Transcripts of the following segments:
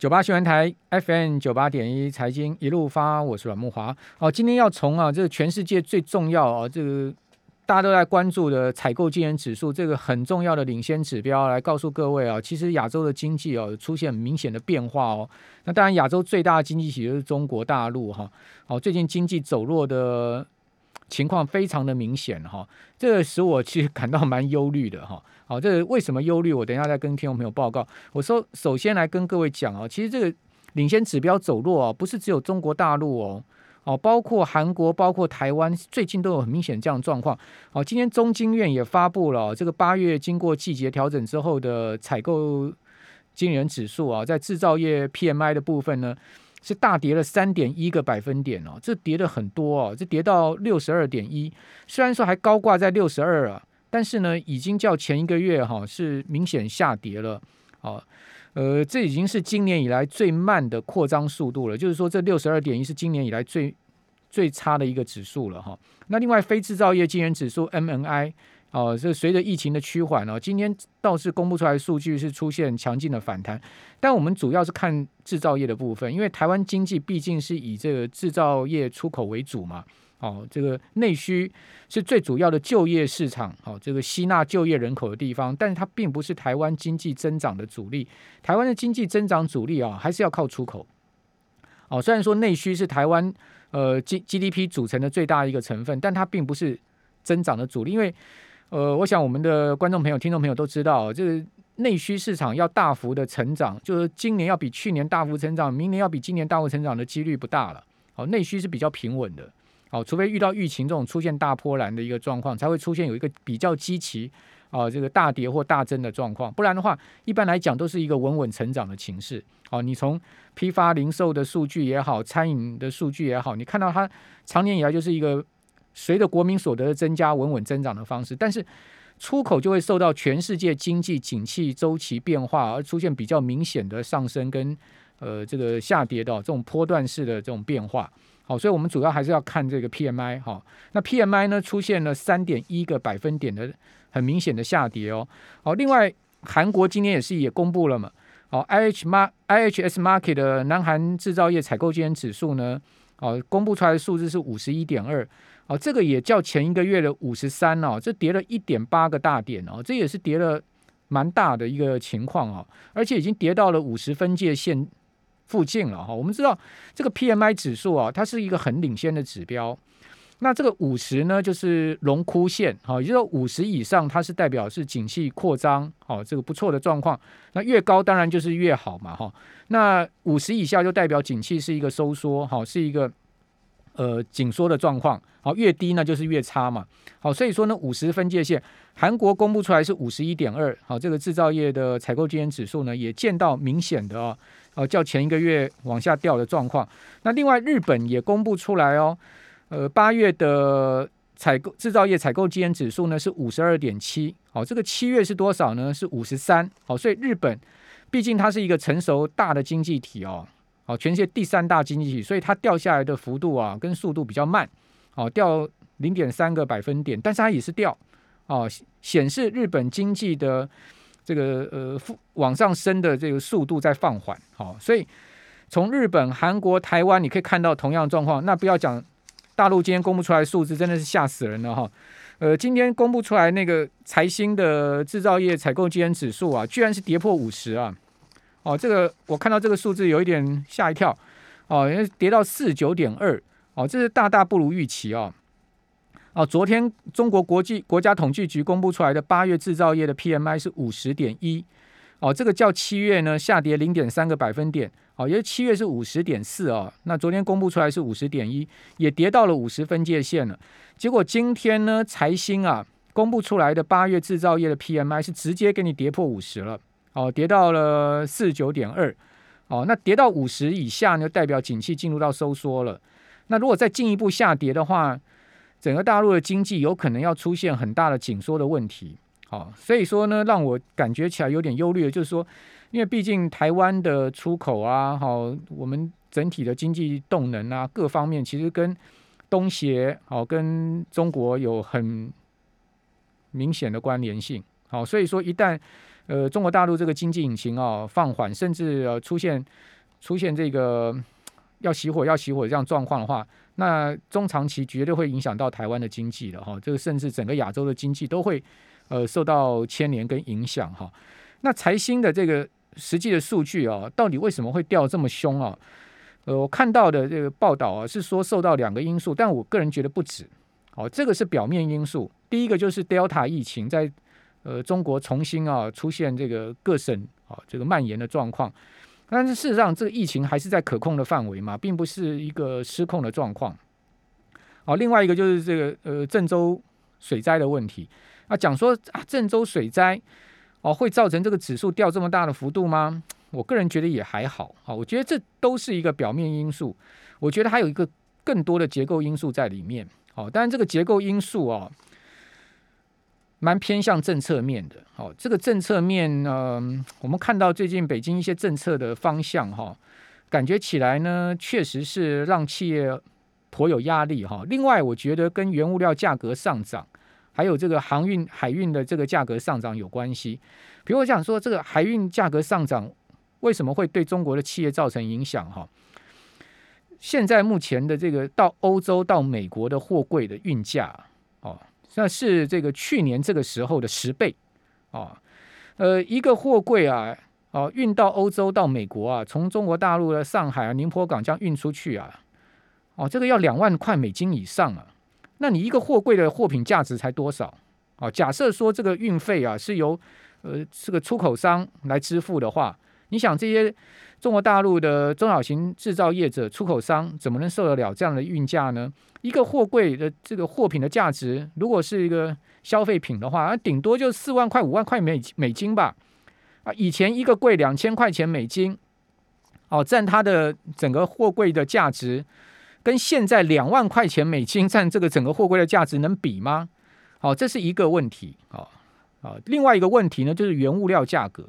九八新闻台 FM 九八点一财经一路发，我是阮木华。哦，今天要从啊，这个全世界最重要啊，这个大家都在关注的采购经营指数，这个很重要的领先指标，来告诉各位啊，其实亚洲的经济哦出现明显的变化哦。那当然，亚洲最大的经济体就是中国大陆哈。哦，最近经济走弱的情况非常的明显哈，这个使我其实感到蛮忧虑的哈。好，这个为什么忧虑？我等一下再跟听众朋友报告。我说，首先来跟各位讲啊，其实这个领先指标走弱啊，不是只有中国大陆哦，哦，包括韩国、包括台湾，最近都有很明显这样状况。哦，今天中经院也发布了这个八月经过季节调整之后的采购经理人指数啊，在制造业 PMI 的部分呢，是大跌了三点一个百分点哦，这跌的很多哦，这跌到六十二点一，虽然说还高挂在六十二啊。但是呢，已经较前一个月哈是明显下跌了，啊，呃，这已经是今年以来最慢的扩张速度了。就是说，这六十二点一是今年以来最最差的一个指数了哈。那另外，非制造业经营指数 MNI 哦，这随着疫情的趋缓哦，今天倒是公布出来数据是出现强劲的反弹。但我们主要是看制造业的部分，因为台湾经济毕竟是以这个制造业出口为主嘛。哦，这个内需是最主要的就业市场，哦，这个吸纳就业人口的地方，但是它并不是台湾经济增长的主力。台湾的经济增长主力啊，还是要靠出口。哦，虽然说内需是台湾呃 G G D P 组成的最大一个成分，但它并不是增长的主力。因为呃，我想我们的观众朋友、听众朋友都知道，这个内需市场要大幅的成长，就是今年要比去年大幅成长，明年要比今年大幅成长的几率不大了。哦，内需是比较平稳的。哦，除非遇到疫情这种出现大波澜的一个状况，才会出现有一个比较积极啊，这个大跌或大增的状况。不然的话，一般来讲都是一个稳稳成长的情势。哦，你从批发零售的数据也好，餐饮的数据也好，你看到它常年以来就是一个随着国民所得的增加稳稳增长的方式。但是出口就会受到全世界经济景气周期变化而出现比较明显的上升跟呃这个下跌的这种波段式的这种变化。好，所以我们主要还是要看这个 PMI 哈。那 PMI 呢出现了三点一个百分点的很明显的下跌哦。好，另外韩国今天也是也公布了嘛。好，I H M I H S Market 的南韩制造业采购经理指数呢，哦，公布出来的数字是五十一点二。哦，这个也较前一个月的五十三哦，这跌了一点八个大点哦，这也是跌了蛮大的一个情况哦，而且已经跌到了五十分界线。附近了哈，我们知道这个 PMI 指数啊，它是一个很领先的指标。那这个五十呢，就是龙枯线，好，也就是说五十以上，它是代表是景气扩张，好，这个不错的状况。那越高当然就是越好嘛，哈。那五十以下就代表景气是一个收缩，好，是一个呃紧缩的状况。好，越低那就是越差嘛。好，所以说呢，五十分界线，韩国公布出来是五十一点二，好，这个制造业的采购经理指数呢，也见到明显的啊。呃，较前一个月往下掉的状况。那另外，日本也公布出来哦，呃，八月的采购制造业采购经理指数呢是五十二点七，好，这个七月是多少呢？是五十三，好，所以日本毕竟它是一个成熟大的经济体哦，好，全世界第三大经济体，所以它掉下来的幅度啊跟速度比较慢，好，掉零点三个百分点，但是它也是掉，哦，显示日本经济的。这个呃，往上升的这个速度在放缓，好，所以从日本、韩国、台湾，你可以看到同样状况。那不要讲大陆今天公布出来数字，真的是吓死人了哈。呃，今天公布出来那个财新的制造业采购经理指数啊，居然是跌破五十啊！哦，这个我看到这个数字有一点吓一跳哦，因为跌到四九点二哦，这是大大不如预期哦。哦，昨天中国国际国家统计局公布出来的八月制造业的 PMI 是五十点一，哦，这个较七月呢下跌零点三个百分点，哦，因为七月是五十点四哦，那昨天公布出来是五十点一，也跌到了五十分界线了。结果今天呢，财新啊公布出来的八月制造业的 PMI 是直接给你跌破五十了，哦，跌到了四十九点二，哦，那跌到五十以下呢，代表景气进入到收缩了。那如果再进一步下跌的话，整个大陆的经济有可能要出现很大的紧缩的问题，好，所以说呢，让我感觉起来有点忧虑的，就是说，因为毕竟台湾的出口啊，好，我们整体的经济动能啊，各方面其实跟东协好，跟中国有很明显的关联性，好，所以说一旦呃中国大陆这个经济引擎啊放缓，甚至呃出现出现这个要熄火要熄火这样状况的话，那中长期绝对会影响到台湾的经济的哈，这个甚至整个亚洲的经济都会呃受到牵连跟影响哈。那财新的这个实际的数据啊，到底为什么会掉这么凶啊？呃，我看到的这个报道啊，是说受到两个因素，但我个人觉得不止。好，这个是表面因素。第一个就是 Delta 疫情在呃中国重新啊出现这个各省啊这个蔓延的状况，但是事实上这个疫情还是在可控的范围嘛，并不是一个失控的状况。好，另外一个就是这个呃郑州水灾的问题啊，讲说啊郑州水灾哦会造成这个指数掉这么大的幅度吗？我个人觉得也还好啊，我觉得这都是一个表面因素，我觉得还有一个更多的结构因素在里面。好，当然这个结构因素啊，蛮偏向政策面的。好，这个政策面呢，我们看到最近北京一些政策的方向哈，感觉起来呢，确实是让企业颇有压力哈。另外，我觉得跟原物料价格上涨，还有这个航运海运的这个价格上涨有关系。比如我想说，这个海运价格上涨。为什么会对中国的企业造成影响？哈，现在目前的这个到欧洲到美国的货柜的运价，那是这个去年这个时候的十倍哦。呃，一个货柜啊，哦，运到欧洲到美国啊，从中国大陆的上海啊、宁波港这样运出去啊，哦，这个要两万块美金以上啊。那你一个货柜的货品价值才多少？哦，假设说这个运费啊是由呃这个出口商来支付的话。你想这些中国大陆的中小型制造业者、出口商怎么能受得了这样的运价呢？一个货柜的这个货品的价值，如果是一个消费品的话，那顶多就四万块、五万块美美金吧。啊，以前一个柜两千块钱美金，哦，占它的整个货柜的价值，跟现在两万块钱美金占这个整个货柜的价值能比吗？好，这是一个问题。哦，啊，另外一个问题呢，就是原物料价格。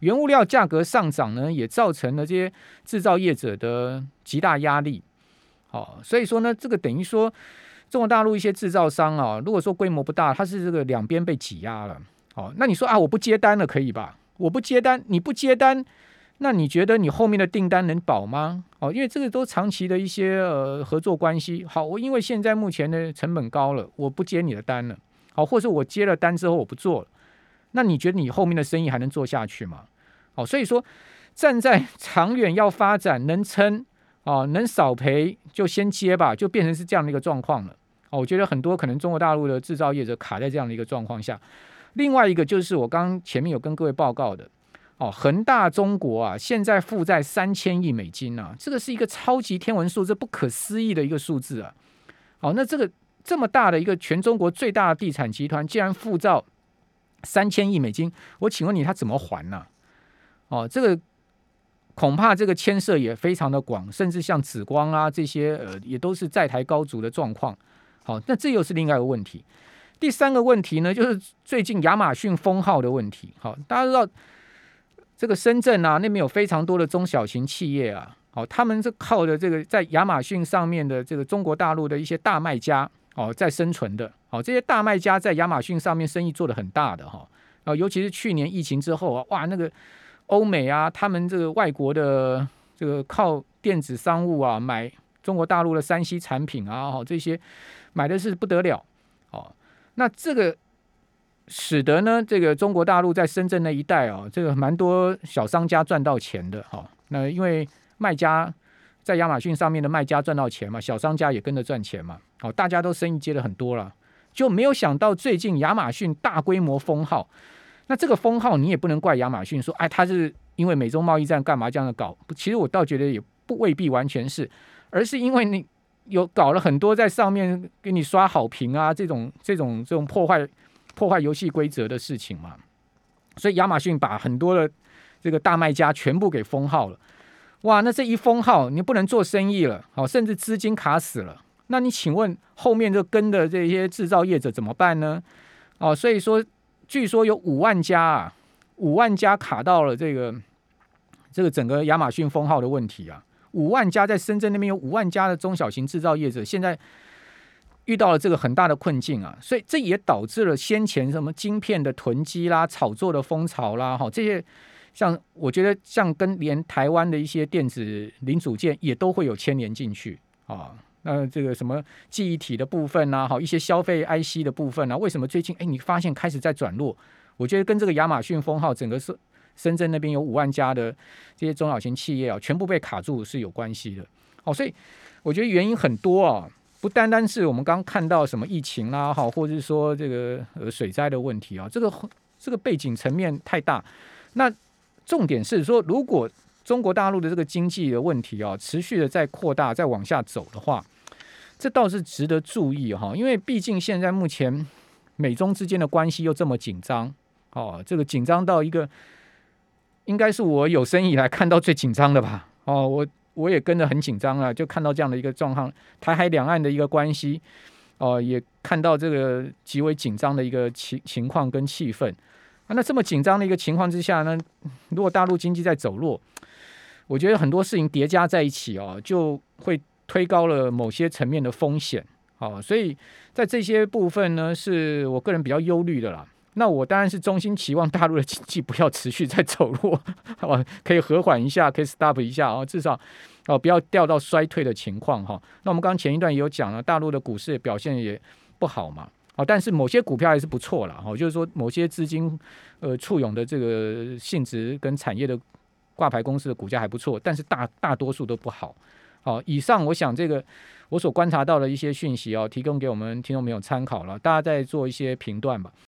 原物料价格上涨呢，也造成了这些制造业者的极大压力。好，所以说呢，这个等于说中国大陆一些制造商啊，如果说规模不大，它是这个两边被挤压了。好，那你说啊，我不接单了，可以吧？我不接单，你不接单，那你觉得你后面的订单能保吗？哦，因为这个都长期的一些呃合作关系。好，我因为现在目前的成本高了，我不接你的单了。好，或者我接了单之后我不做了。那你觉得你后面的生意还能做下去吗？哦，所以说站在 长远要发展能撑哦，能少赔就先接吧，就变成是这样的一个状况了。哦，我觉得很多可能中国大陆的制造业者卡在这样的一个状况下。另外一个就是我刚前面有跟各位报告的哦，恒大中国啊，现在负债三千亿美金啊，这个是一个超级天文数字，不可思议的一个数字啊。哦，那这个这么大的一个全中国最大的地产集团，竟然负债。三千亿美金，我请问你，他怎么还呢？哦，这个恐怕这个牵涉也非常的广，甚至像紫光啊这些，呃，也都是在台高筑的状况。好，那这又是另外一个问题。第三个问题呢，就是最近亚马逊封号的问题。好，大家知道这个深圳啊，那边有非常多的中小型企业啊，好，他们是靠着这个在亚马逊上面的这个中国大陆的一些大卖家。哦，在生存的，哦，这些大卖家在亚马逊上面生意做得很大的哈，啊，尤其是去年疫情之后啊，哇，那个欧美啊，他们这个外国的这个靠电子商务啊买中国大陆的山西产品啊，哈，这些买的是不得了，哦，那这个使得呢，这个中国大陆在深圳那一带啊，这个蛮多小商家赚到钱的哈，那因为卖家。在亚马逊上面的卖家赚到钱嘛，小商家也跟着赚钱嘛，好，大家都生意接的很多了，就没有想到最近亚马逊大规模封号，那这个封号你也不能怪亚马逊说，哎，他是因为美洲贸易战干嘛这样的搞？其实我倒觉得也不未必完全是，而是因为你有搞了很多在上面给你刷好评啊，这种这种这种破坏破坏游戏规则的事情嘛，所以亚马逊把很多的这个大卖家全部给封号了。哇，那这一封号，你不能做生意了，好，甚至资金卡死了。那你请问后面就跟的这些制造业者怎么办呢？哦，所以说，据说有五万家啊，五万家卡到了这个这个整个亚马逊封号的问题啊。五万家在深圳那边有五万家的中小型制造业者，现在遇到了这个很大的困境啊，所以这也导致了先前什么晶片的囤积啦、炒作的风潮啦，哈，这些像我觉得像跟连台湾的一些电子零组件也都会有牵连进去啊。那这个什么记忆体的部分呢，好一些消费 IC 的部分啊，为什么最近哎你发现开始在转弱？我觉得跟这个亚马逊封号，整个是深圳那边有五万家的这些中小型企业啊，全部被卡住是有关系的。哦，所以我觉得原因很多啊。不单单是我们刚看到什么疫情啦，哈，或者是说这个呃水灾的问题啊，这个这个背景层面太大。那重点是说，如果中国大陆的这个经济的问题啊，持续的在扩大、再往下走的话，这倒是值得注意哈。因为毕竟现在目前美中之间的关系又这么紧张，哦，这个紧张到一个应该是我有生以来看到最紧张的吧，哦，我。我也跟着很紧张啊，就看到这样的一个状况，台海两岸的一个关系，哦，也看到这个极为紧张的一个情情况跟气氛啊。那这么紧张的一个情况之下呢，如果大陆经济在走弱，我觉得很多事情叠加在一起哦，就会推高了某些层面的风险。哦，所以在这些部分呢，是我个人比较忧虑的啦。那我当然是衷心期望大陆的经济不要持续在走弱，好，可以和缓一下，可以 stop 一下啊，至少哦不要掉到衰退的情况哈。那我们刚前一段也有讲了，大陆的股市表现也不好嘛，好，但是某些股票还是不错了哈，就是说某些资金呃簇拥的这个性质跟产业的挂牌公司的股价还不错，但是大大多数都不好。好，以上我想这个我所观察到的一些讯息哦，提供给我们听众朋友参考了，大家再做一些评断吧。